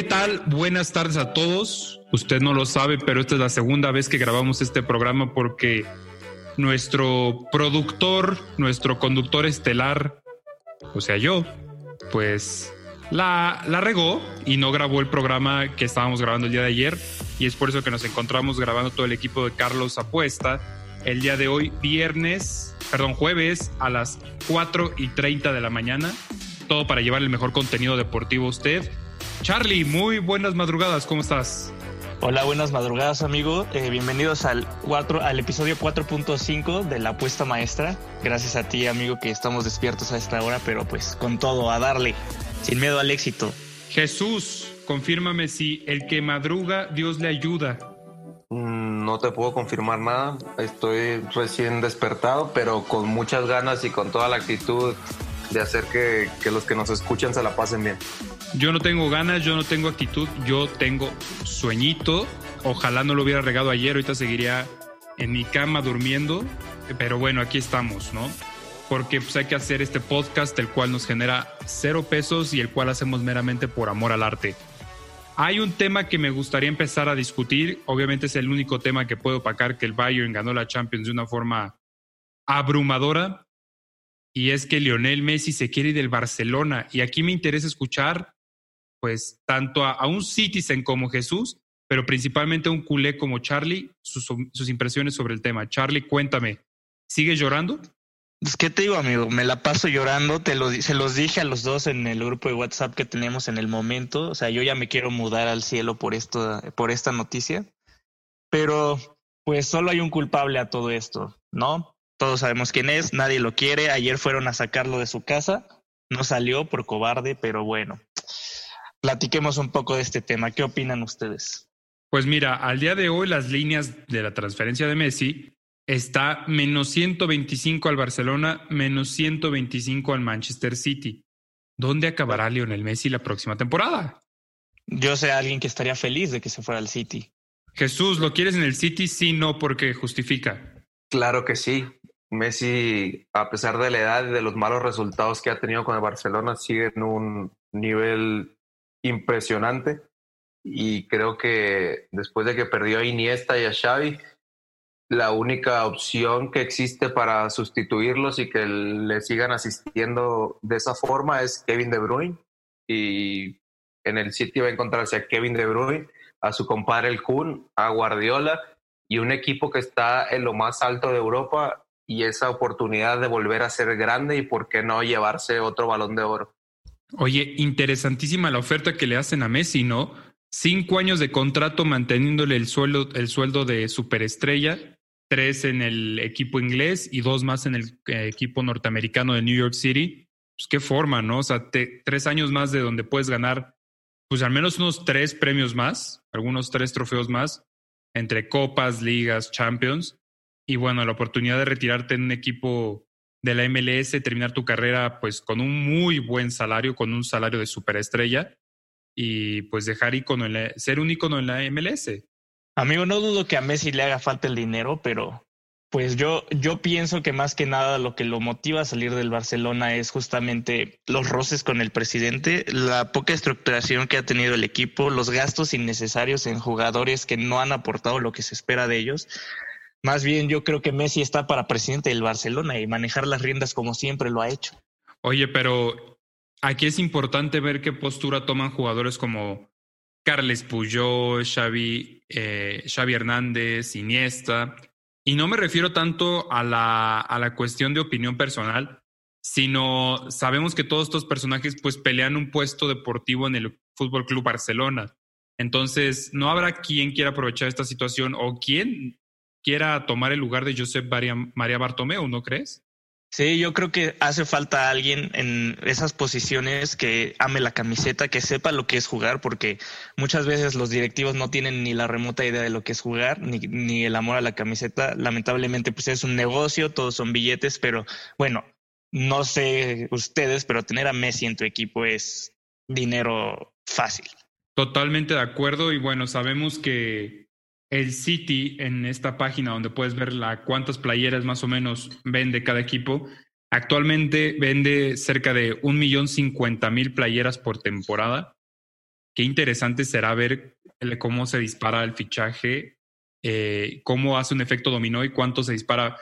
¿Qué tal? Buenas tardes a todos. Usted no lo sabe, pero esta es la segunda vez que grabamos este programa porque nuestro productor, nuestro conductor estelar, o sea, yo, pues la, la regó y no grabó el programa que estábamos grabando el día de ayer. Y es por eso que nos encontramos grabando todo el equipo de Carlos Apuesta el día de hoy, viernes, perdón, jueves a las 4 y 30 de la mañana. Todo para llevar el mejor contenido deportivo a usted. Charlie, muy buenas madrugadas, ¿cómo estás? Hola, buenas madrugadas, amigo. Eh, bienvenidos al, 4, al episodio 4.5 de La Apuesta Maestra. Gracias a ti, amigo, que estamos despiertos a esta hora, pero pues con todo, a darle, sin miedo al éxito. Jesús, confírmame si el que madruga, Dios le ayuda. Mm, No te puedo confirmar nada, estoy recién despertado, pero con muchas ganas y con toda la actitud de hacer que, que los que nos escuchan se la pasen bien. Yo no tengo ganas, yo no tengo actitud, yo tengo sueñito. Ojalá no lo hubiera regado ayer, ahorita seguiría en mi cama durmiendo. Pero bueno, aquí estamos, ¿no? Porque pues, hay que hacer este podcast, el cual nos genera cero pesos y el cual hacemos meramente por amor al arte. Hay un tema que me gustaría empezar a discutir. Obviamente es el único tema que puedo opacar que el Bayern ganó la Champions de una forma abrumadora. Y es que Lionel Messi se quiere ir del Barcelona. Y aquí me interesa escuchar, pues, tanto a, un Citizen como Jesús, pero principalmente a un culé como Charlie, sus, impresiones sobre el tema. Charlie, cuéntame, ¿sigues llorando? Pues, ¿qué te digo, amigo? Me la paso llorando. Te lo, se los dije a los dos en el grupo de WhatsApp que tenemos en el momento. O sea, yo ya me quiero mudar al cielo por, esto, por esta noticia. Pero, pues, solo hay un culpable a todo esto, ¿no? Todos sabemos quién es, nadie lo quiere. Ayer fueron a sacarlo de su casa. No salió por cobarde, pero bueno. Platiquemos un poco de este tema. ¿Qué opinan ustedes? Pues mira, al día de hoy las líneas de la transferencia de Messi está menos 125 al Barcelona, menos 125 al Manchester City. ¿Dónde acabará Lionel Messi la próxima temporada? Yo sé a alguien que estaría feliz de que se fuera al City. Jesús, ¿lo quieres en el City? Sí, no, porque justifica. Claro que sí. Messi, a pesar de la edad y de los malos resultados que ha tenido con el Barcelona, sigue en un nivel impresionante. Y creo que después de que perdió a Iniesta y a Xavi, la única opción que existe para sustituirlos y que le sigan asistiendo de esa forma es Kevin De Bruyne. Y en el City va a encontrarse a Kevin De Bruyne, a su compadre el Kun, a Guardiola y un equipo que está en lo más alto de Europa y esa oportunidad de volver a ser grande y por qué no llevarse otro balón de oro. Oye, interesantísima la oferta que le hacen a Messi, ¿no? Cinco años de contrato manteniéndole el sueldo, el sueldo de superestrella, tres en el equipo inglés y dos más en el eh, equipo norteamericano de New York City. Pues qué forma, ¿no? O sea, tres años más de donde puedes ganar, pues al menos unos tres premios más, algunos tres trofeos más, entre copas, ligas, champions. Y bueno, la oportunidad de retirarte en un equipo de la MLS, terminar tu carrera pues con un muy buen salario, con un salario de superestrella y pues dejar icono en la- ser un icono en la MLS. Amigo, no dudo que a Messi le haga falta el dinero, pero pues yo, yo pienso que más que nada lo que lo motiva a salir del Barcelona es justamente los roces con el presidente, la poca estructuración que ha tenido el equipo, los gastos innecesarios en jugadores que no han aportado lo que se espera de ellos. Más bien yo creo que Messi está para presidente del Barcelona y manejar las riendas como siempre lo ha hecho. Oye, pero aquí es importante ver qué postura toman jugadores como Carles Puyol, Xavi, eh, Xavi Hernández, Iniesta. Y no me refiero tanto a la, a la cuestión de opinión personal, sino sabemos que todos estos personajes pues pelean un puesto deportivo en el Fútbol Club Barcelona. Entonces, no habrá quien quiera aprovechar esta situación o quien quiera tomar el lugar de Josep María Bartomeu, ¿no crees? Sí, yo creo que hace falta alguien en esas posiciones que ame la camiseta, que sepa lo que es jugar, porque muchas veces los directivos no tienen ni la remota idea de lo que es jugar, ni, ni el amor a la camiseta. Lamentablemente, pues es un negocio, todos son billetes, pero bueno, no sé ustedes, pero tener a Messi en tu equipo es dinero fácil. Totalmente de acuerdo y bueno, sabemos que el City en esta página donde puedes ver la, cuántas playeras más o menos vende cada equipo. Actualmente vende cerca de un millón cincuenta mil playeras por temporada. Qué interesante será ver cómo se dispara el fichaje, eh, cómo hace un efecto dominó y cuánto se dispara.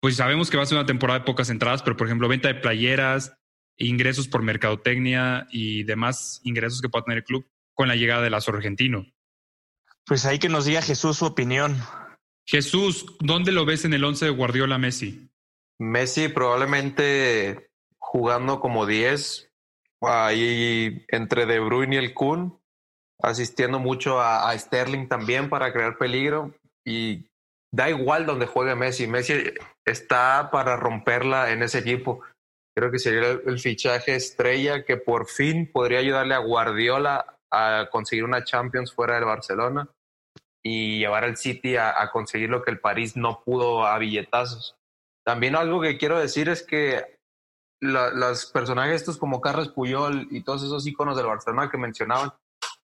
Pues sabemos que va a ser una temporada de pocas entradas, pero por ejemplo, venta de playeras, ingresos por mercadotecnia y demás ingresos que pueda tener el club con la llegada del Lazo argentino. Pues ahí que nos diga Jesús su opinión. Jesús, ¿dónde lo ves en el 11 de Guardiola Messi? Messi probablemente jugando como 10, ahí entre De Bruyne y el Kun, asistiendo mucho a, a, Sterling también para crear peligro y da igual donde juegue Messi, Messi está para romperla en ese equipo. Creo que sería el, el fichaje estrella que por fin podría ayudarle a Guardiola a conseguir una Champions fuera del Barcelona y llevar al City a, conseguir lo que el París no pudo a billetazos. También algo que quiero decir es que los personajes estos como Carlos Puyol y todos esos iconos del Barcelona que mencionaban,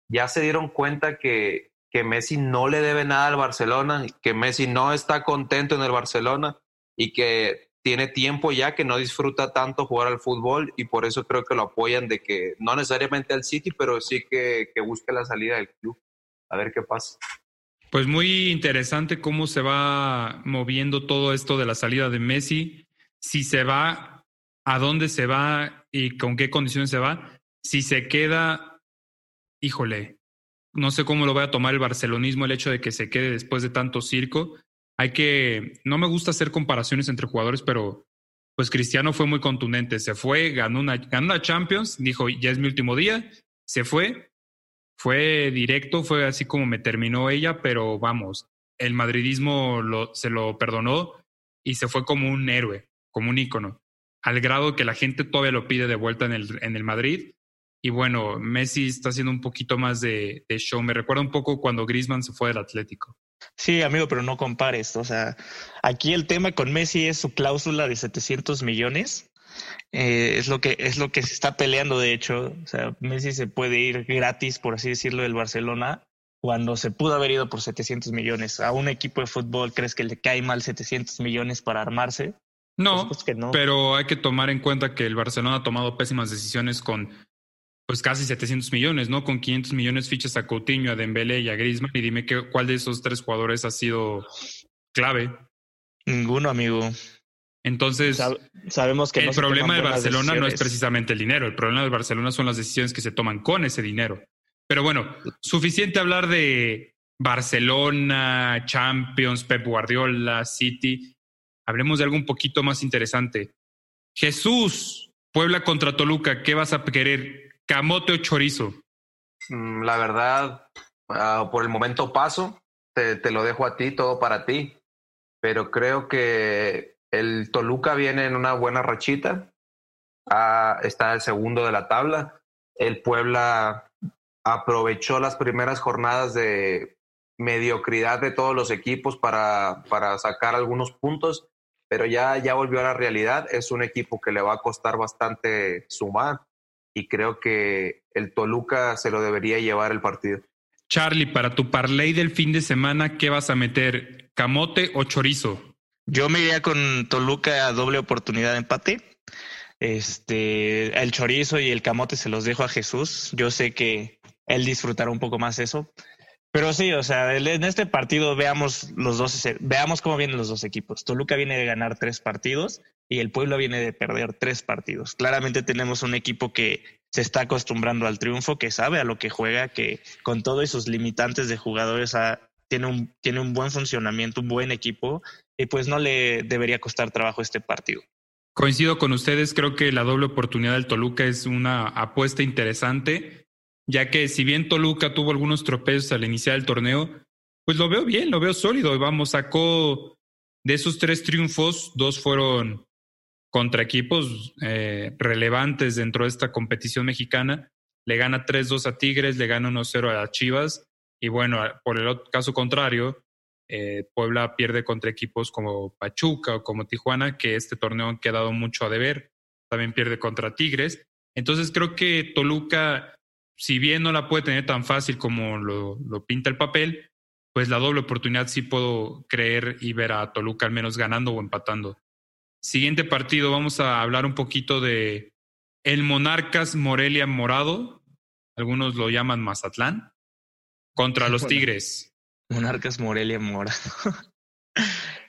ya se dieron cuenta que, que Messi no le debe nada al Barcelona, que Messi no está contento en el Barcelona y que tiene tiempo ya que no disfruta tanto jugar al fútbol y por eso creo que lo apoyan de que no necesariamente al City, pero sí que, que busque la salida del club. A ver qué pasa. Pues muy interesante cómo se va moviendo todo esto de la salida de Messi, si se va, a dónde se va y con qué condiciones se va. Si se queda, híjole, no sé cómo lo va a tomar el barcelonismo el hecho de que se quede después de tanto circo. Hay que, no me gusta hacer comparaciones entre jugadores, pero pues Cristiano fue muy contundente. Se fue, ganó una, ganó una Champions, dijo, ya es mi último día, se fue fue directo, fue así como me terminó ella, pero vamos, el madridismo se lo perdonó y se fue como un héroe, como un ícono, al grado que la gente todavía lo pide de vuelta en el, en el Madrid. Y bueno, Messi está haciendo un poquito más de, de show. Me recuerda un poco cuando Griezmann se fue del Atlético. Sí, amigo, pero no compares. O sea, aquí el tema con Messi es su cláusula de 700 millones eh, es lo que es lo que se está peleando de hecho o sea Messi se puede ir gratis por así decirlo del Barcelona cuando se pudo haber ido por 700 millones a un equipo de fútbol crees que le cae mal 700 millones para armarse no, no, pero hay que tomar en cuenta que el Barcelona ha tomado pésimas decisiones con pues casi 700 millones, ¿no? Con 500 millones fichas a Coutinho, a Dembélé y a Griezmann y dime que, cuál de esos tres jugadores ha sido clave. Ninguno, amigo. Entonces, sabemos que el problema de Barcelona no es precisamente el dinero, el problema de Barcelona son las decisiones que se toman con ese dinero. Pero bueno, suficiente hablar de Barcelona, Champions, Pep Guardiola, City. Hablemos de algo un poquito más interesante. Jesús, Puebla contra Toluca, ¿qué vas a querer? ¿Camote o chorizo? Mm, la verdad, ah, por el momento paso, te, te lo dejo a ti, todo para ti. Pero creo que el Toluca viene en una buena rachita, ah, está el segundo de la tabla. El Puebla aprovechó las primeras jornadas de mediocridad de todos los equipos para, para sacar algunos puntos, pero ya, ya volvió a la realidad. Es un equipo que le va a costar bastante sumar y creo que el Toluca se lo debería llevar el partido. Charlie, para tu parlay del fin de semana, ¿qué vas a meter? ¿Camote o chorizo? Yo me iría con Toluca a doble oportunidad de empate. Este, el chorizo y el camote se los dejo a Jesús. Yo sé que él disfrutará un poco más eso. Pero sí, o sea, en este partido veamos los dos, veamos cómo vienen los dos equipos. Toluca viene de ganar tres partidos y el Pueblo viene de perder tres partidos. Claramente tenemos un equipo que se está acostumbrando al triunfo, que sabe a lo que juega, que con todos sus limitantes de jugadores tiene, un, tiene un buen funcionamiento, un buen equipo y pues no le debería costar trabajo este partido. Coincido con ustedes, creo que la doble oportunidad del Toluca es una apuesta interesante, ya que si bien Toluca tuvo algunos tropezones al iniciar el torneo, pues lo veo bien, lo veo sólido. Vamos, sacó de esos tres triunfos, dos fueron contra equipos eh, relevantes dentro de esta competición mexicana. Le gana 3-2 a Tigres, le gana 1-0 a Chivas. Y bueno, por el caso contrario, eh, Puebla pierde contra equipos como Pachuca o como Tijuana, que este torneo han quedado mucho a deber. También pierde contra Tigres. Entonces creo que Toluca, si bien no la puede tener tan fácil como lo, lo pinta el papel, pues la doble oportunidad sí puedo creer y ver a Toluca al menos ganando o empatando. Siguiente partido, vamos a hablar un poquito de el Monarcas Morelia Morado, algunos lo llaman Mazatlán, contra los Tigres. Monarcas Morelia Mora.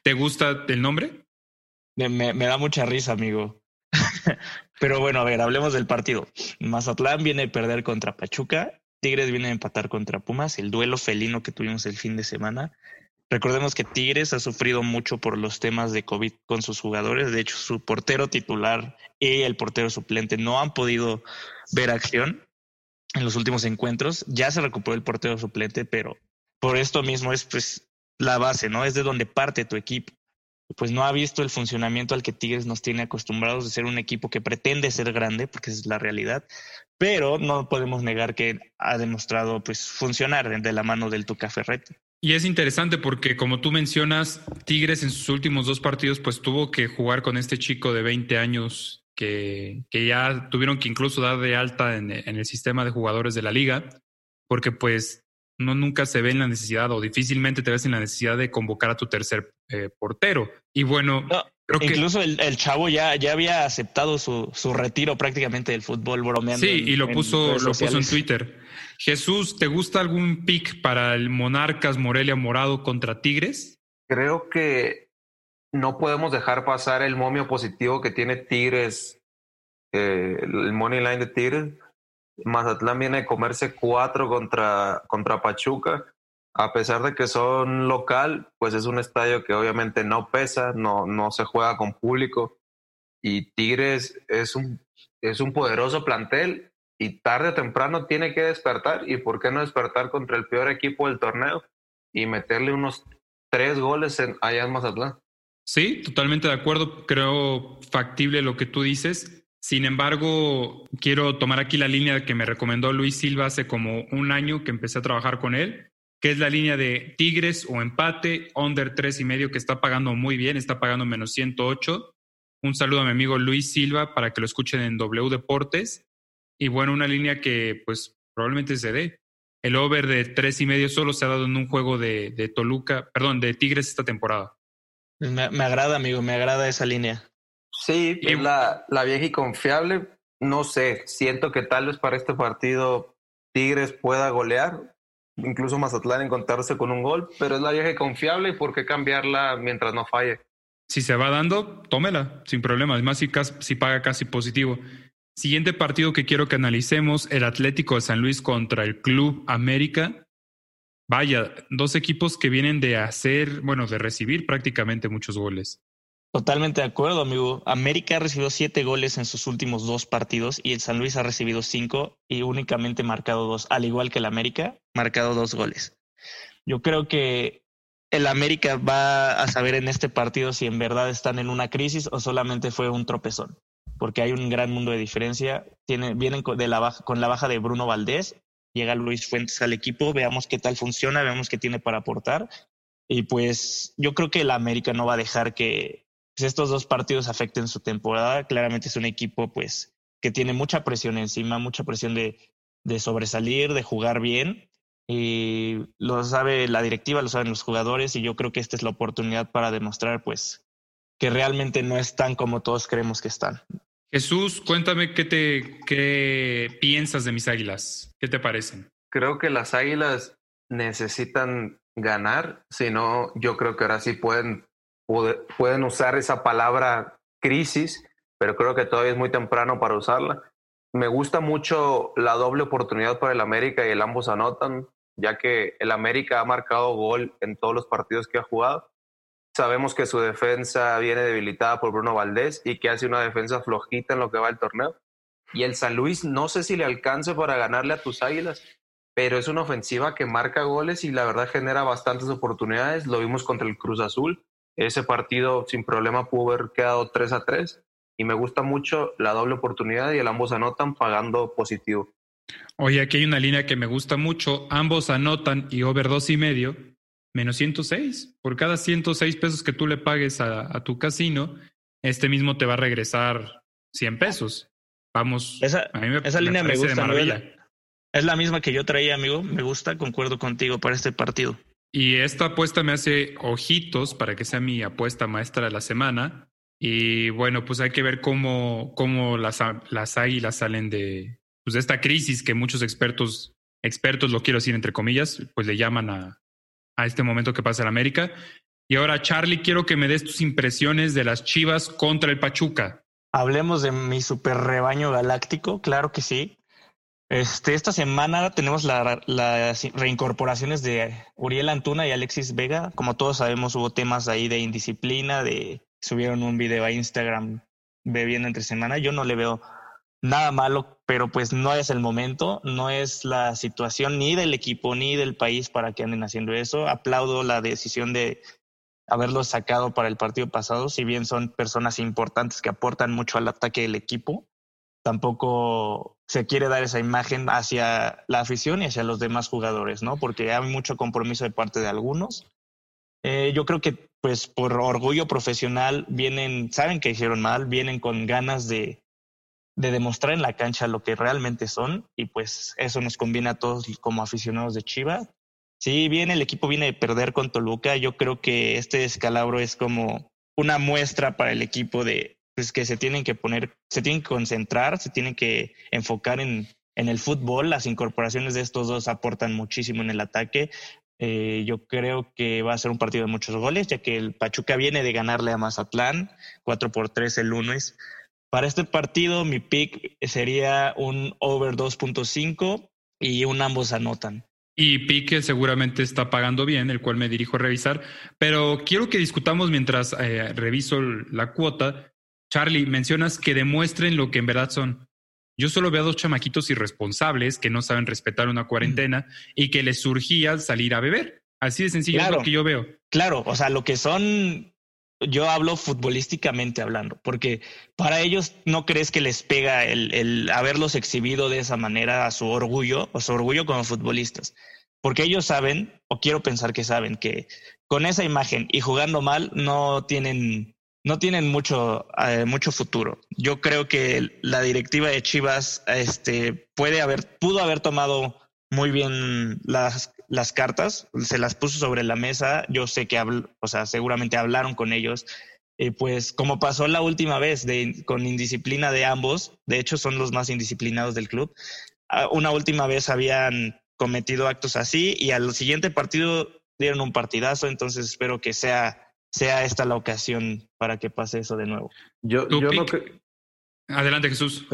¿Te gusta el nombre? Me, da mucha risa, amigo. Pero bueno, a ver, hablemos del partido. Mazatlán viene a perder contra Pachuca, Tigres viene a empatar contra Pumas, el duelo felino que tuvimos el fin de semana. Recordemos que Tigres ha sufrido mucho por los temas de COVID con sus jugadores. De hecho, su portero titular y el portero suplente no han podido ver acción en los últimos encuentros. Ya se recuperó el portero suplente, pero por esto mismo es pues la base, ¿no? Es de donde parte tu equipo. Pues no ha visto el funcionamiento al que Tigres nos tiene acostumbrados de ser un equipo que pretende ser grande, porque esa es la realidad, pero no podemos negar que ha demostrado pues funcionar de la mano del Tuca Ferretti. Y es interesante porque, como tú mencionas, Tigres en sus últimos dos partidos, pues tuvo que jugar con este chico de 20 años que, que ya tuvieron que incluso dar de alta en, en, el sistema de jugadores de la liga, porque pues no nunca se ve en la necesidad o difícilmente te ves en la necesidad de convocar a tu tercer eh, portero. Y bueno, creo que... Incluso el, chavo ya, ya había aceptado su, su retiro prácticamente del fútbol bromeando. Sí, y lo puso, lo puso en Twitter. Jesús, ¿te gusta algún pick para el Monarcas Morelia Morado contra Tigres? Creo que no podemos dejar pasar el momio positivo que tiene Tigres, eh, el money line de Tigres Mazatlán viene a comerse cuatro contra, contra Pachuca. A pesar de que son local, pues es un estadio que obviamente no pesa, no, no se juega con público. Y Tigres es un, es un poderoso plantel y tarde o temprano tiene que despertar. ¿Y por qué no despertar contra el peor equipo del torneo y meterle unos tres goles en, allá en Mazatlán? Sí, totalmente de acuerdo. Creo factible lo que tú dices. Sin embargo, quiero tomar aquí la línea que me recomendó Luis Silva hace como un año que empecé a trabajar con él, que es la línea de Tigres o empate, under tres y medio, que está pagando muy bien, está pagando menos 108. Un saludo a mi amigo Luis Silva para que lo escuchen en W Deportes. Y bueno, una línea que pues probablemente se dé. El over de tres y medio solo se ha dado en un juego de, de Toluca, perdón, de Tigres esta temporada. Me, me agrada, amigo, me agrada esa línea. Sí, es la, la vieja y confiable. No sé, siento que tal vez para este partido Tigres pueda golear, incluso Mazatlán encontrarse con un gol, pero es la vieja y confiable y por qué cambiarla mientras no falle. Si se va dando, tómela, sin problema. Además, si, si paga casi positivo. Siguiente partido que quiero que analicemos, el Atlético de San Luis contra el Club América. Vaya, dos equipos que vienen de hacer, bueno, de recibir prácticamente muchos goles. Totalmente de acuerdo, amigo. América ha recibido siete goles en sus últimos dos partidos y el San Luis ha recibido cinco y únicamente marcado dos, al igual que el América, marcado dos goles. Yo creo que el América va a saber en este partido si en verdad están en una crisis o solamente fue un tropezón, porque hay un gran mundo de diferencia. Tiene, vienen de la baja, con la baja de Bruno Valdés, llega Luis Fuentes al equipo, veamos qué tal funciona, veamos qué tiene para aportar. Y pues yo creo que el América no va a dejar que, pues, estos dos partidos afecten su temporada. Claramente es un equipo pues que tiene mucha presión encima, mucha presión de, de sobresalir, de jugar bien. Y lo sabe la directiva, lo saben los jugadores y yo creo que esta es la oportunidad para demostrar pues que realmente no están como todos creemos que están. Jesús, cuéntame qué te qué piensas de mis águilas. ¿Qué te parecen? Creo que las águilas necesitan ganar, si no, yo creo que ahora sí pueden pueden usar esa palabra crisis, pero creo que todavía es muy temprano para usarla. Me gusta mucho la doble oportunidad para el América y el ambos anotan, ya que el América ha marcado gol en todos los partidos que ha jugado. sabemos que su defensa viene debilitada por Bruno Valdés y que hace una defensa flojita en lo que va el torneo. Y el San Luis no sé si le alcance para ganarle a tus Águilas, pero es una ofensiva que marca goles y la verdad genera bastantes oportunidades. Lo vimos contra el Cruz Azul. Ese partido sin problema pudo haber quedado 3 a 3 y me gusta mucho la doble oportunidad y el ambos anotan pagando positivo. Oye, aquí hay una línea que me gusta mucho. Ambos anotan y over dos y medio, menos 106. Por cada 106 pesos que tú le pagues a, tu casino, este mismo te va a regresar 100 pesos. Vamos. Esa, esa línea me gusta. Es la misma que yo traía, amigo. Me gusta, concuerdo contigo para este partido. Y esta apuesta me hace ojitos para que sea mi apuesta maestra de la semana. Y bueno, pues hay que ver cómo, cómo las, las águilas salen de, pues de esta crisis que muchos expertos, expertos lo quiero decir entre comillas, pues le llaman a, a este momento que pasa en América. Y ahora, Charlie, quiero que me des tus impresiones de las Chivas contra el Pachuca. Hablemos de mi super rebaño galáctico, claro que sí. Este, esta semana tenemos las reincorporaciones de Uriel Antuna y Alexis Vega. Como todos sabemos, hubo temas ahí de indisciplina, de subieron un video a Instagram bebiendo entre semana. Yo no le veo nada malo, pero pues no es el momento, no es la situación ni del equipo ni del país para que anden haciendo eso. Aplaudo la decisión de haberlos sacado para el partido pasado, si bien son personas importantes que aportan mucho al ataque del equipo, tampoco se quiere dar esa imagen hacia la afición y hacia los demás jugadores, ¿no? Porque hay mucho compromiso de parte de algunos. Eh, yo creo que pues por orgullo profesional vienen, saben que hicieron mal, vienen con ganas de, de demostrar en la cancha lo que realmente son y pues eso nos conviene a todos como aficionados de Chivas. Si bien el equipo viene de perder con Toluca, yo creo que este descalabro es como una muestra para el equipo de pues, que se tienen que poner, se tienen que concentrar, se tienen que enfocar en, en el fútbol. Las incorporaciones de estos dos aportan muchísimo en el ataque. Eh, yo creo que va a ser un partido de muchos goles, ya que el Pachuca viene de ganarle a Mazatlán, 4 por 3 el lunes. Para este partido, mi pick sería un over 2.5 y un ambos anotan. Y Pique seguramente está pagando bien, el cual me dirijo a revisar, pero quiero que discutamos mientras eh, reviso la cuota. Charlie, mencionas que demuestren lo que en verdad son. Yo solo veo a dos chamaquitos irresponsables que no saben respetar una cuarentena y que les surgía salir a beber. Así de sencillo es lo que yo veo. Claro, o sea, lo que son yo hablo futbolísticamente hablando, porque para ellos no crees que les pega el, el, haberlos exhibido de esa manera a su orgullo o su orgullo como futbolistas, porque ellos saben, o quiero pensar que saben, que con esa imagen y jugando mal no tienen, no tienen mucho, eh, mucho futuro. Yo creo que la directiva de Chivas este, puede haber, pudo haber tomado muy bien las, las cartas, se las puso sobre la mesa. Yo sé que, o sea, seguramente hablaron con ellos. Eh, pues como pasó la última vez de, con indisciplina de ambos, de hecho son los más indisciplinados del club, ah, una última vez habían cometido actos así y al siguiente partido dieron un partidazo, entonces espero que sea, sea esta la ocasión para que pase eso de nuevo. Yo, yo no que... Adelante Jesús.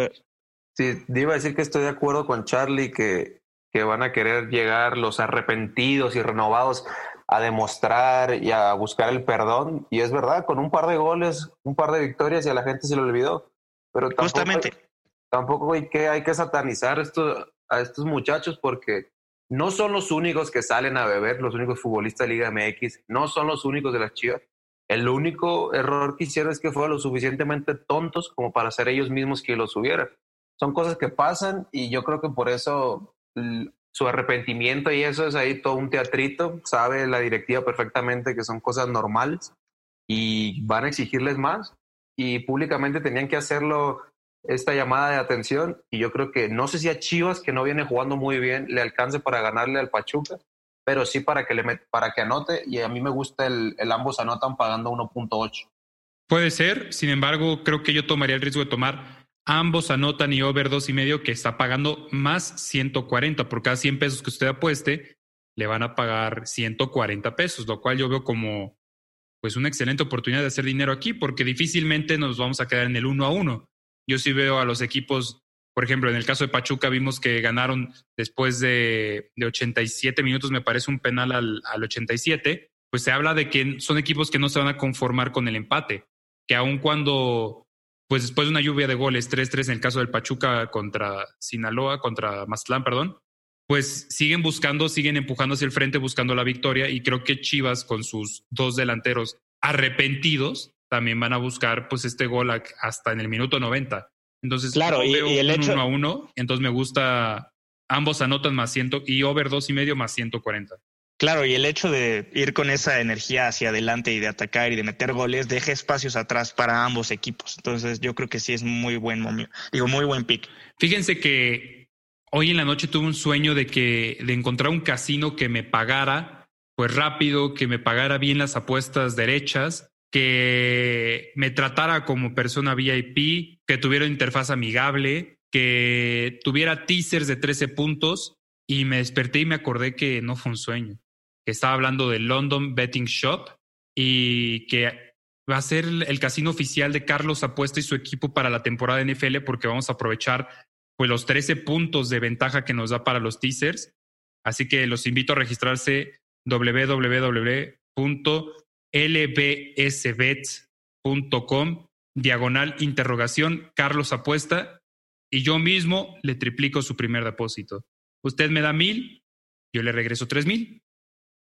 Sí, iba a decir que estoy de acuerdo con Charlie que que van a querer llegar los arrepentidos y renovados a demostrar y a buscar el perdón. Y es verdad, con un par de goles, un par de victorias y a la gente se lo olvidó. Pero tampoco, Justamente. tampoco hay que, hay que satanizar esto, a estos muchachos porque no son los únicos que salen a beber, los únicos futbolistas de Liga MX, no son los únicos de las Chivas. El único error que hicieron es que fueron lo suficientemente tontos como para ser ellos mismos quienes lo subieran. Son cosas que pasan y yo creo que por eso su arrepentimiento y eso es ahí todo un teatrito, sabe la directiva perfectamente que son cosas normales y van a exigirles más y públicamente tenían que hacerlo esta llamada de atención y yo creo que no sé si a Chivas que no viene jugando muy bien le alcance para ganarle al Pachuca, pero sí para que le para que anote y a mí me gusta el, el ambos anotan pagando 1.8. Puede ser, sin embargo, creo que yo tomaría el riesgo de tomar Ambos anotan y over dos y medio que está pagando más 140 por cada 100 pesos que usted apueste, le van a pagar 140 pesos, lo cual yo veo como pues una excelente oportunidad de hacer dinero aquí porque difícilmente nos vamos a quedar en el uno a uno. Yo sí veo a los equipos, por ejemplo, en el caso de Pachuca vimos que ganaron después de, de 87 minutos, me parece un penal al, al 87 pues se habla de que son equipos que no se van a conformar con el empate, que aun cuando, pues después de una lluvia de goles, 3-3 en el caso del Pachuca contra Sinaloa, contra Mazatlán, perdón, pues siguen buscando, siguen empujando hacia el frente buscando la victoria y creo que Chivas con sus dos delanteros arrepentidos también van a buscar pues este gol hasta en el minuto 90. Entonces, claro, y, el hecho uno a uno, entonces me gusta ambos anotan más ciento y over dos y medio más 140. Claro, y el hecho de ir con esa energía hacia adelante y de atacar y de meter goles deja espacios atrás para ambos equipos. Entonces, yo creo que sí es muy buen momio. Digo, muy buen pick. Fíjense que hoy en la noche tuve un sueño de que de encontrar un casino que me pagara pues rápido, que me pagara bien las apuestas derechas, que me tratara como persona VIP, que tuviera interfaz amigable, que tuviera teasers de 13 puntos y me desperté y me acordé que no fue un sueño estaba hablando de London Betting Shop y que va a ser el casino oficial de Carlos Apuesta y su equipo para la temporada de NFL porque vamos a aprovechar pues los 13 puntos de ventaja que nos da para los teasers. Así que los invito a registrarse www.lbsbets.com diagonal interrogación Carlos Apuesta y yo mismo le triplico su primer depósito. Usted me da mil, yo le regreso tres mil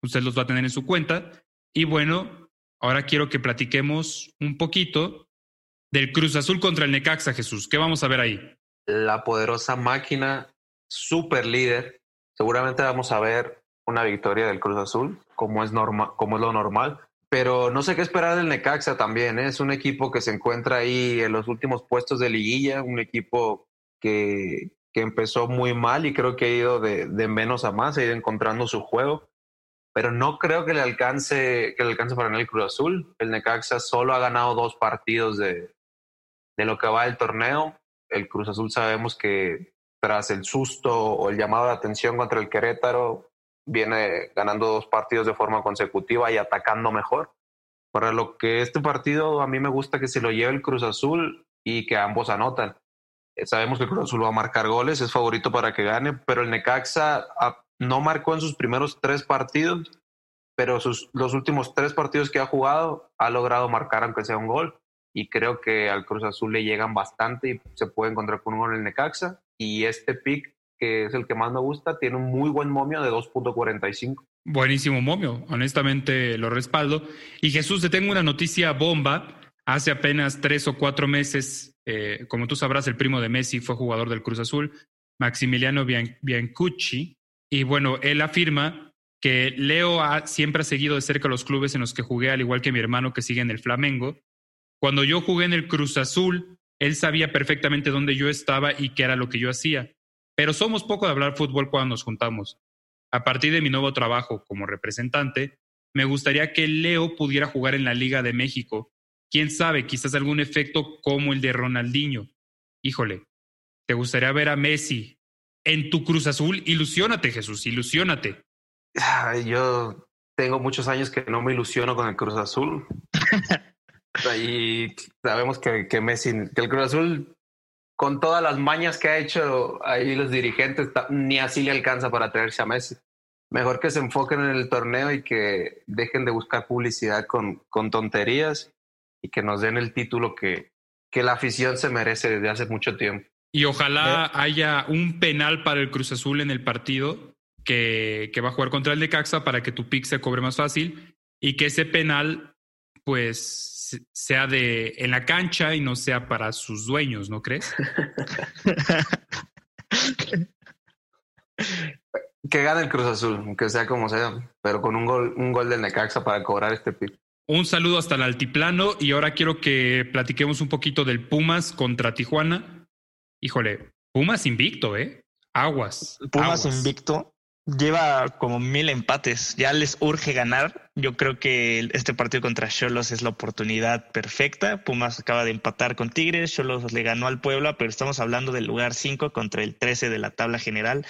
usted los va a tener en su cuenta. Y bueno, ahora quiero que platiquemos un poquito del Cruz Azul contra el Necaxa, Jesús. ¿Qué vamos a ver ahí? La poderosa máquina, super líder. Seguramente vamos a ver una victoria del Cruz Azul, como es, como es lo normal. Pero no sé qué esperar del Necaxa también. ¿eh? Es un equipo que se encuentra ahí en los últimos puestos de liguilla, un equipo que, que empezó muy mal y creo que ha ido de, de menos a más, ha ido encontrando su juego pero no creo que le alcance, que le alcance para el Cruz Azul. El Necaxa solo ha ganado dos partidos de, de lo que va el torneo. El Cruz Azul sabemos que tras el susto o el llamado de atención contra el Querétaro, viene ganando dos partidos de forma consecutiva y atacando mejor. Para lo que este partido a mí me gusta que se lo lleve el Cruz Azul y que ambos anotan. Eh, sabemos que el Cruz Azul va a marcar goles, es favorito para que gane, pero el Necaxa no marcó en sus primeros tres partidos, pero sus, los últimos tres partidos que ha jugado ha logrado marcar aunque sea un gol. Y creo que al Cruz Azul le llegan bastante y se puede encontrar con un gol en el Necaxa. Y este pick, que es el que más me gusta, tiene un muy buen momio de 2.45. Buenísimo momio, honestamente lo respaldo. Y Jesús, te tengo una noticia bomba. Hace apenas tres o cuatro meses, eh, como tú sabrás, el primo de Messi fue jugador del Cruz Azul, Maximiliano Biancucci, y bueno, él afirma que Leo ha, siempre ha seguido de cerca los clubes en los que jugué, al igual que mi hermano que sigue en el Flamengo. Cuando yo jugué en el Cruz Azul, él sabía perfectamente dónde yo estaba y qué era lo que yo hacía. Pero somos poco de hablar fútbol cuando nos juntamos. A partir de mi nuevo trabajo como representante, me gustaría que Leo pudiera jugar en la Liga de México. Quién sabe, quizás algún efecto como el de Ronaldinho. Híjole, ¿te gustaría ver a Messi, en tu Cruz Azul. Ilusiónate, Jesús, ilusiónate. yo tengo muchos años que no me ilusiono con el Cruz Azul. y sabemos que, que Messi, que el Cruz Azul, con todas las mañas que ha hecho ahí los dirigentes, ni así le alcanza para traerse a Messi. Mejor que se enfoquen en el torneo y que dejen de buscar publicidad con, con tonterías y que nos den el título que, que la afición se merece desde hace mucho tiempo. Y ojalá haya un penal para el Cruz Azul en el partido que, que va a jugar contra el de Caxa para que tu pick se cobre más fácil y que ese penal pues sea de en la cancha y no sea para sus dueños, ¿no crees? que gane el Cruz Azul, que sea como sea, pero con un gol, un gol de Necaxa para cobrar este pick. Un saludo hasta el altiplano y ahora quiero que platiquemos un poquito del Pumas contra Tijuana híjole, Pumas invicto, ¿eh? Aguas. Pumas invicto. Lleva como mil empates. Ya les urge ganar. Yo creo que este partido contra Cholos es la oportunidad perfecta. Pumas acaba de empatar con Tigres. Cholos le ganó al Puebla, pero estamos hablando del lugar 5 contra el 13 de la tabla general.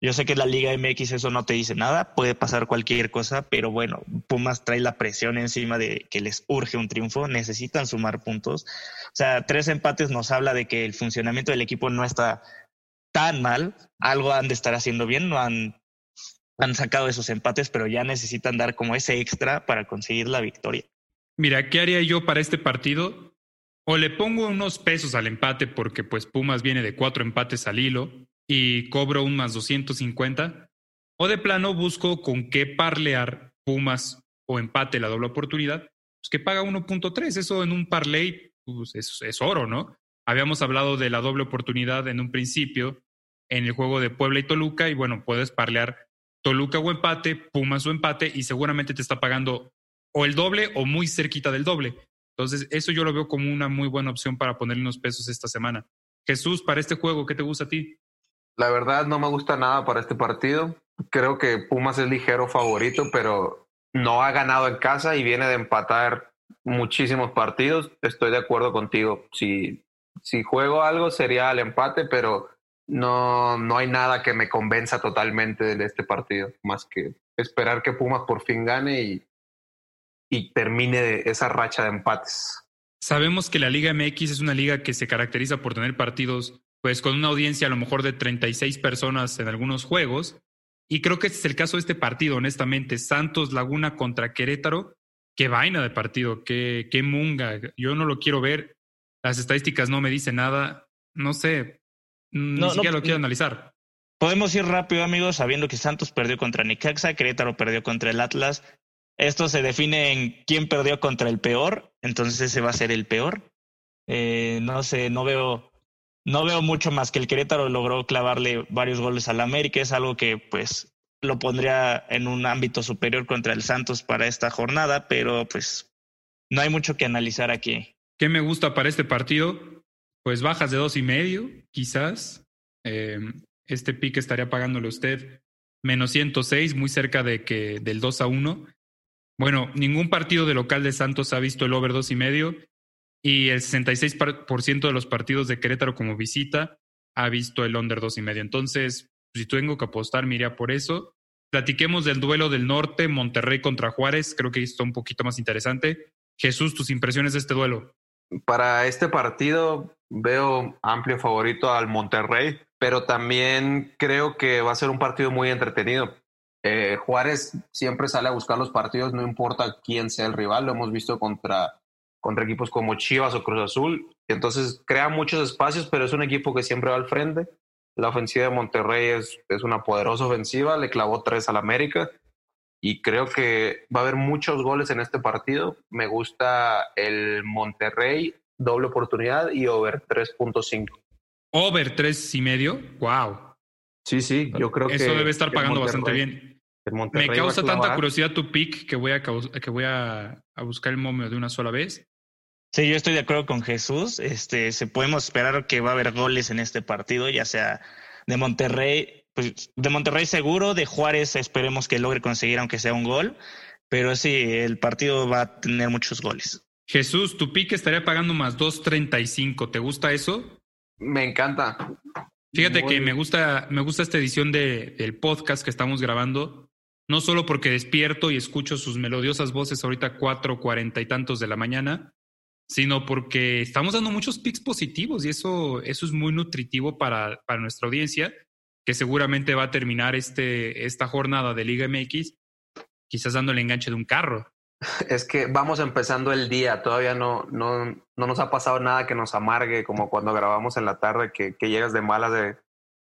Yo sé que la Liga MX eso no te dice nada, puede pasar cualquier cosa, pero bueno, Pumas trae la presión encima de que les urge un triunfo, necesitan sumar puntos. O sea, tres empates nos habla de que el funcionamiento del equipo no está tan mal, algo han de estar haciendo bien, no han han sacado esos empates, pero ya necesitan dar como ese extra para conseguir la victoria. Mira, ¿qué haría yo para este partido? O le pongo unos pesos al empate porque pues Pumas viene de cuatro empates al hilo y cobro un más 250. O de plano busco con qué parlear Pumas o empate la doble oportunidad, pues que paga 1.3. Eso en un parlay pues es, es oro, ¿no? Habíamos hablado de la doble oportunidad en un principio en el juego de Puebla y Toluca y bueno, puedes parlear Toluca o empate, Pumas o empate y seguramente te está pagando o el doble o muy cerquita del doble. Entonces, eso yo lo veo como una muy buena opción para ponerle unos pesos esta semana. Jesús, para este juego, ¿qué te gusta a ti? La verdad no me gusta nada para este partido. Creo que Pumas es ligero favorito, pero no ha ganado en casa y viene de empatar muchísimos partidos. Estoy de acuerdo contigo. Si, si juego algo sería el empate, pero no, no hay nada que me convenza totalmente de este partido, más que esperar que Pumas por fin gane y, y termine esa racha de empates. Sabemos que la Liga MX es una liga que se caracteriza por tener partidos pues con una audiencia a lo mejor de 36 personas en algunos juegos. Y creo que este es el caso de este partido, honestamente. Santos Laguna contra Querétaro. Qué vaina de partido, qué, qué munga. Yo no lo quiero ver. Las estadísticas no me dicen nada. No sé, no, ni siquiera lo quiero analizar. Podemos ir rápido, amigos, sabiendo que Santos perdió contra Necaxa, Querétaro perdió contra el Atlas. Esto se define en quién perdió contra el peor, entonces ese va a ser el peor. Eh, no sé, no veo, no veo mucho más que el Querétaro logró clavarle varios goles al América, es algo que pues lo pondría en un ámbito superior contra el Santos para esta jornada, pero pues no hay mucho que analizar aquí. ¿Qué me gusta para este partido? Pues bajas de dos y medio, quizás. Eh, este pick estaría pagándole usted menos 106, muy cerca de que del 2 a 1. Bueno, ningún partido de local de Santos ha visto el over dos y medio y el 66% de los partidos de Querétaro como visita ha visto el under dos y medio. Entonces, si tengo que apostar, me por eso. Platiquemos del duelo del norte, Monterrey contra Juárez. Creo que está un poquito más interesante. Jesús, tus impresiones de este duelo. Para este partido veo amplio favorito al Monterrey, pero también creo que va a ser un partido muy entretenido. Eh, Juárez siempre sale a buscar los partidos, no importa quién sea el rival, lo hemos visto contra, contra equipos como Chivas o Cruz Azul. Entonces crea muchos espacios, pero es un equipo que siempre va al frente. La ofensiva de Monterrey es, es una poderosa ofensiva, le clavó tres al América y creo que va a haber muchos goles en este partido. Me gusta el Monterrey, doble oportunidad y over 3.5. Over 3 y medio, wow. Sí, sí, yo creo que eso debe estar pagando bastante bien. Me causa tanta curiosidad tu pick que voy a que voy a, a, buscar el momio de una sola vez. Sí, yo estoy de acuerdo con Jesús. Este, se podemos esperar que va a haber goles en este partido, ya sea de Monterrey pues de Monterrey seguro, de Juárez esperemos que logre conseguir aunque sea un gol, pero sí, el partido va a tener muchos goles. Jesús, tu pique estaría pagando más 2.35, ¿te gusta eso? Me encanta. Fíjate que me gusta, me gusta esta edición de, del podcast que estamos grabando, no solo porque despierto y escucho sus melodiosas voces ahorita cuatro, cuarenta y tantos de la mañana, sino porque estamos dando muchos pics positivos y eso, eso es muy nutritivo para, para nuestra audiencia que seguramente va a terminar este, esta jornada de Liga MX, quizás dando el enganche de un carro. Es que vamos empezando el día, todavía no, no, no nos ha pasado nada que nos amargue, como cuando grabamos en la tarde, que, que llegas de mala de,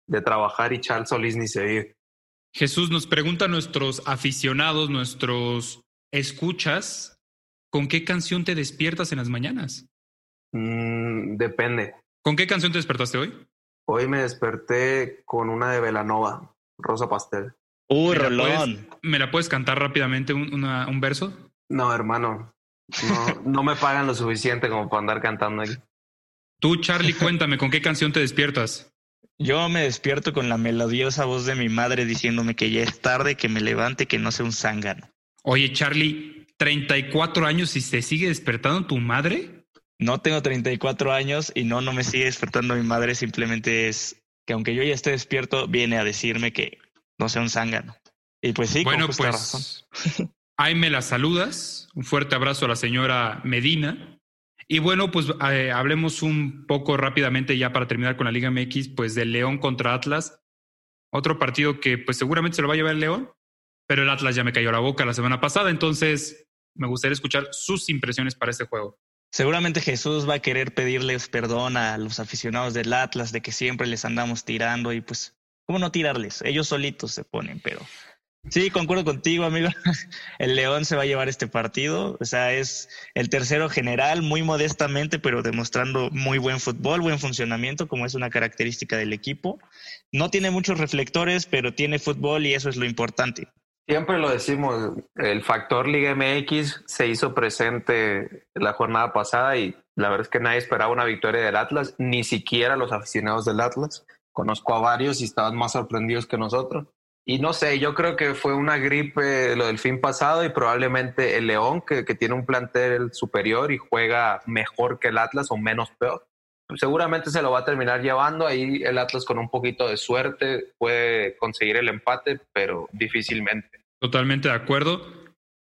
de trabajar y Charles Solís ni se Jesús nos pregunta a nuestros aficionados, nuestros escuchas, ¿con qué canción te despiertas en las mañanas? Mm, depende. ¿Con qué canción te despertaste hoy? Hoy me desperté con una de Velanova, Rosa Pastel. Uy, ¿Me Rolón. ¿Me la puedes cantar rápidamente un, un verso? No, hermano. No, no me pagan lo suficiente como para andar cantando aquí. Tú, Charlie, cuéntame, ¿con qué canción te despiertas? Yo me despierto con la melodiosa voz de mi madre diciéndome que ya es tarde, que me levante, que no sea un zángano. Oye, Charlie, 34 años y se sigue despertando tu madre? No tengo 34 años y no, no me sigue despertando mi madre, simplemente es que aunque yo ya esté despierto, viene a decirme que no sea un zángano. Y pues sí, bueno, con pues razón. ahí me la saludas. Un fuerte abrazo a la señora Medina. Y bueno, pues eh, hablemos un poco rápidamente ya para terminar con la Liga MX, pues del León contra Atlas. Otro partido que pues seguramente se lo va a llevar el León, pero el Atlas ya me cayó la boca la semana pasada, entonces me gustaría escuchar sus impresiones para este juego. Seguramente Jesús va a querer pedirles perdón a los aficionados del Atlas de que siempre les andamos tirando y pues, ¿cómo no tirarles? Ellos solitos se ponen, pero Sí, concuerdo contigo, amigo. El León se va a llevar este partido. O sea, es el tercero general, muy modestamente, pero demostrando muy buen fútbol, buen funcionamiento, como es una característica del equipo. No tiene muchos reflectores, pero tiene fútbol y eso es lo importante. Siempre lo decimos, el factor Liga MX se hizo presente la jornada pasada y la verdad es que nadie esperaba una victoria del Atlas, ni siquiera los aficionados del Atlas. Conozco a varios y estaban más sorprendidos que nosotros. Y no sé, yo creo que fue una gripe lo del fin pasado y probablemente el León, que, tiene un plantel superior y juega mejor que el Atlas o menos peor, seguramente se lo va a terminar llevando. Ahí el Atlas con un poquito de suerte puede conseguir el empate, pero difícilmente. Totalmente de acuerdo.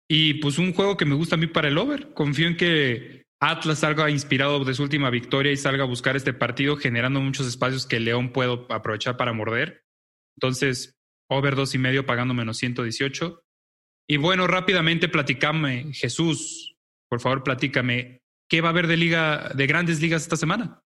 Y pues un juego que me gusta a mí para el over. Confío en que Atlas salga inspirado de su última victoria y salga a buscar este partido generando muchos espacios que León puede aprovechar para morder. Entonces, over dos y medio pagando menos 118. Y bueno, rápidamente platicame, Jesús, por favor, platícame, ¿qué va a haber de liga, de grandes ligas esta semana?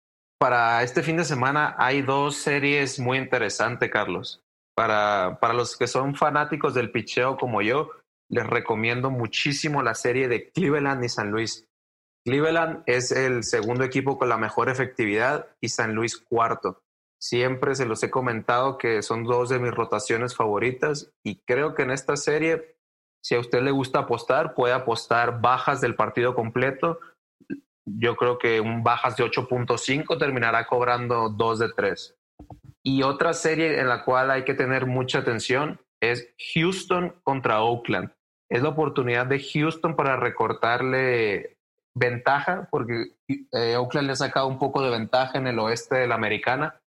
Para este fin de semana hay dos series muy interesantes, Carlos. Para, para los que son fanáticos del picheo como yo, les recomiendo muchísimo la serie de Cleveland y San Luis. Cleveland es el segundo equipo con la mejor efectividad y San Luis cuarto. Siempre se los he comentado que son dos de mis rotaciones favoritas y creo que en esta serie, si a usted le gusta apostar, puede apostar bajas del partido completo. Yo creo que un bajas de 8.5 terminará cobrando 2 de 3. Y otra serie en la cual hay que tener mucha atención es Houston contra Oakland. Es la oportunidad de Houston para recortarle ventaja, porque eh, Oakland le ha sacado un poco de ventaja en el oeste de la americana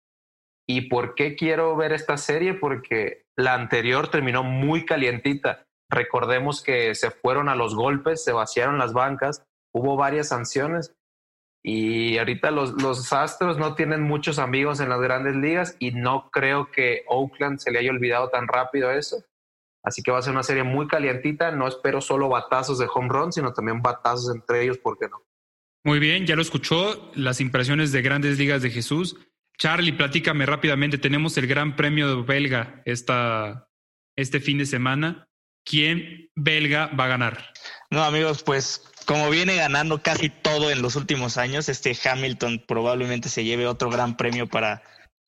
¿Y por qué quiero ver esta serie? Porque la anterior terminó muy calientita. Recordemos que se fueron a los golpes, se vaciaron las bancas, hubo varias sanciones y ahorita los, los Astros no tienen muchos amigos en las grandes ligas y no creo que Oakland se le haya olvidado tan rápido eso. Así que va a ser una serie muy calientita. No espero solo batazos de home run, sino también batazos entre ellos, ¿por qué no? Muy bien, ya lo escuchó. Las impresiones de grandes ligas de Jesús. Charlie, platícame rápidamente. Tenemos el Gran Premio belga esta, este fin de semana. ¿Quién belga va a ganar? No, amigos, pues como viene ganando casi todo en los últimos años, este Hamilton probablemente se lleve otro gran premio para,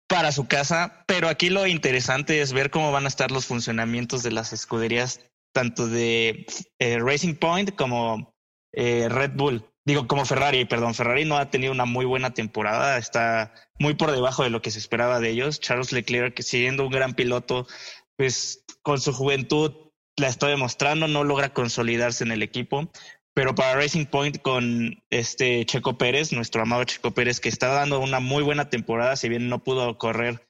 para su casa. Pero aquí lo interesante es ver cómo van a estar los funcionamientos de las escuderías, tanto de eh, Racing Point como eh, Red Bull. Digo, como Ferrari, perdón, Ferrari no ha tenido una muy buena temporada, está muy por debajo de lo que se esperaba de ellos. Charles Leclerc, siendo un gran piloto, pues con su juventud la está demostrando, no logra consolidarse en el equipo. Pero para Racing Point con este Checo Pérez, nuestro amado Checo Pérez, que está dando una muy buena temporada, si bien no pudo correr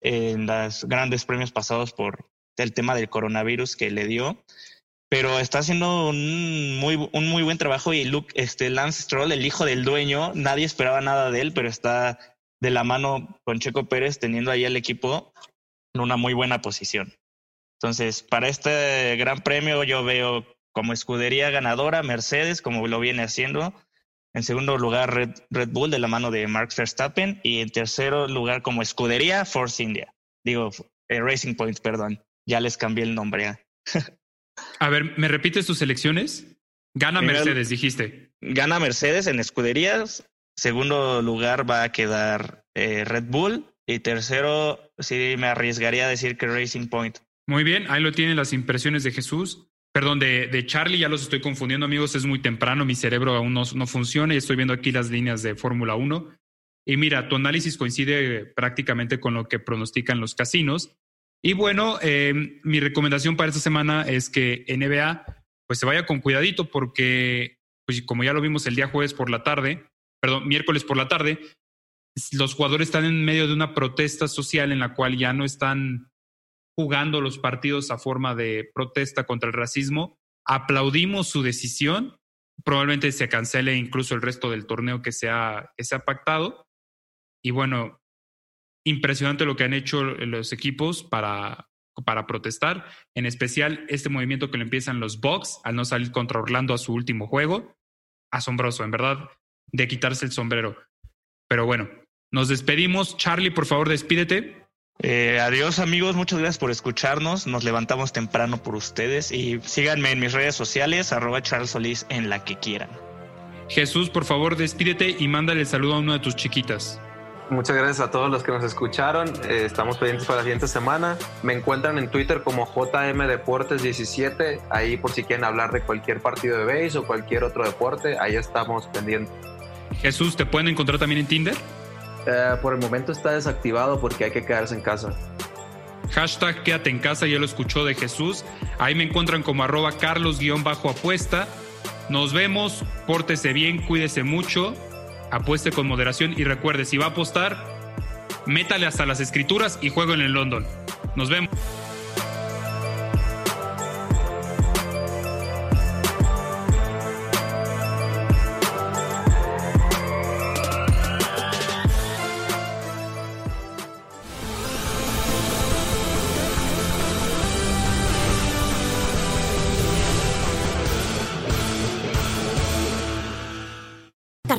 en los grandes premios pasados por el tema del coronavirus que le dio, pero está haciendo un muy, un muy buen trabajo y Luke, este Lance Stroll, el hijo del dueño, nadie esperaba nada de él, pero está de la mano con Checo Pérez teniendo ahí al equipo en una muy buena posición. Entonces, para este gran premio yo veo como escudería ganadora Mercedes, como lo viene haciendo. En segundo lugar, Red, Red Bull de la mano de Mark Verstappen. Y en tercer lugar, como escudería, Force India. Digo, eh, Racing Point, perdón. Ya les cambié el nombre. A ver, ¿me repites tus elecciones? Gana Mercedes, dijiste. Gana Mercedes en escuderías. Segundo lugar va a quedar eh, Red Bull. Y tercero, sí me arriesgaría a decir que Racing Point. Muy bien, ahí lo tienen las impresiones de Jesús. Perdón, de, de Charlie, ya los estoy confundiendo, amigos. Es muy temprano, mi cerebro aún no, no funciona y estoy viendo aquí las líneas de Fórmula 1. Y mira, tu análisis coincide prácticamente con lo que pronostican los casinos. Y bueno, eh, mi recomendación para esta semana es que NBA pues se vaya con cuidadito porque, pues como ya lo vimos el día jueves por la tarde, perdón, miércoles por la tarde, los jugadores están en medio de una protesta social en la cual ya no están jugando los partidos a forma de protesta contra el racismo. Aplaudimos su decisión. Probablemente se cancele incluso el resto del torneo que se ha, que se ha pactado. Y bueno, impresionante lo que han hecho los equipos para, para protestar, en especial este movimiento que le empiezan los Bucks al no salir contra Orlando a su último juego. Asombroso, en verdad, de quitarse el sombrero. Pero bueno, nos despedimos. Charlie, por favor, despídete. Eh, adiós amigos, muchas gracias por escucharnos. Nos levantamos temprano por ustedes y síganme en mis redes sociales, arroba Charles Solís en la que quieran. Jesús, por favor, despídete y mándale el saludo a una de tus chiquitas. Muchas gracias a todos los que nos escucharon. Eh, estamos pendientes para la siguiente semana. Me encuentran en Twitter como JM Deportes 17. Ahí por si quieren hablar de cualquier partido de base o cualquier otro deporte, ahí estamos pendientes. Jesús, ¿te pueden encontrar también en Tinder? Eh, por el momento está desactivado porque hay que quedarse en casa. Hashtag quédate en casa, ya lo escuchó de Jesús. Ahí me encuentran como arroba carlos-apuesta. Nos vemos, pórtese bien, cuídese mucho apueste con moderación y recuerde, si va a apostar, métale hasta las escrituras y juego en el London. Nos vemos.